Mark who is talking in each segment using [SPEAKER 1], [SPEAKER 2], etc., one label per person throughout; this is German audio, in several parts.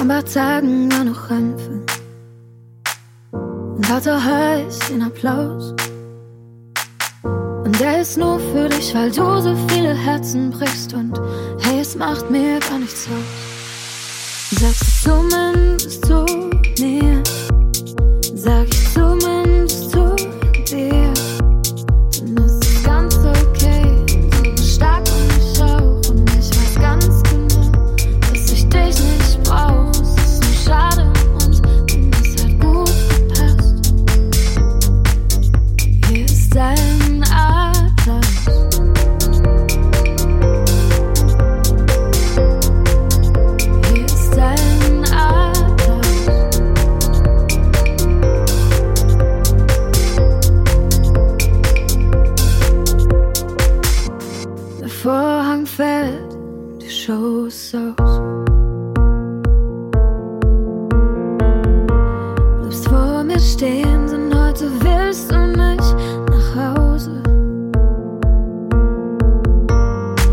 [SPEAKER 1] ein paar Tagen war noch Kämpfe. Und hatte heiß den Applaus. Und der ist nur für dich, weil du so viele Herzen brichst. Und hey, es macht mir gar nichts aus. Sagst du zumindest zu mir. Vorhang fällt, die Show ist aus. Bleibst vor mir stehen, denn heute willst du nicht nach Hause.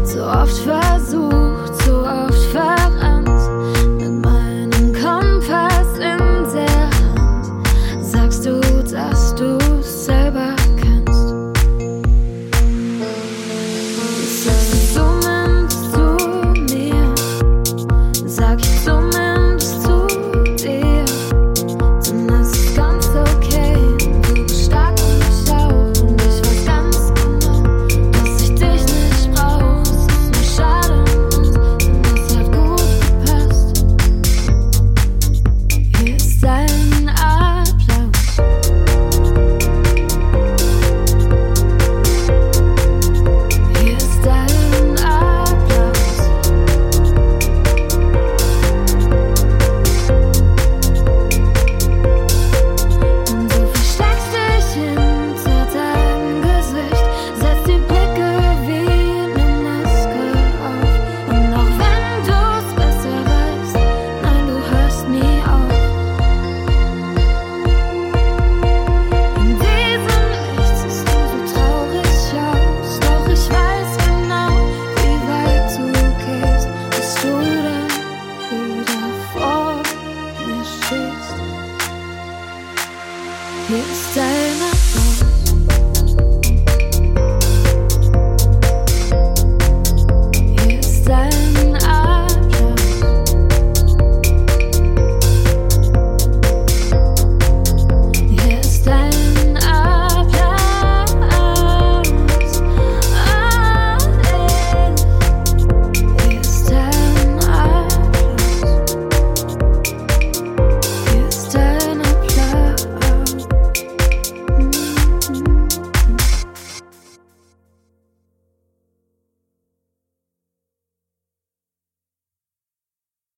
[SPEAKER 1] So oft versucht, so oft verrannt, mit meinem Kompass in der Hand. Sagst du, dass du This time I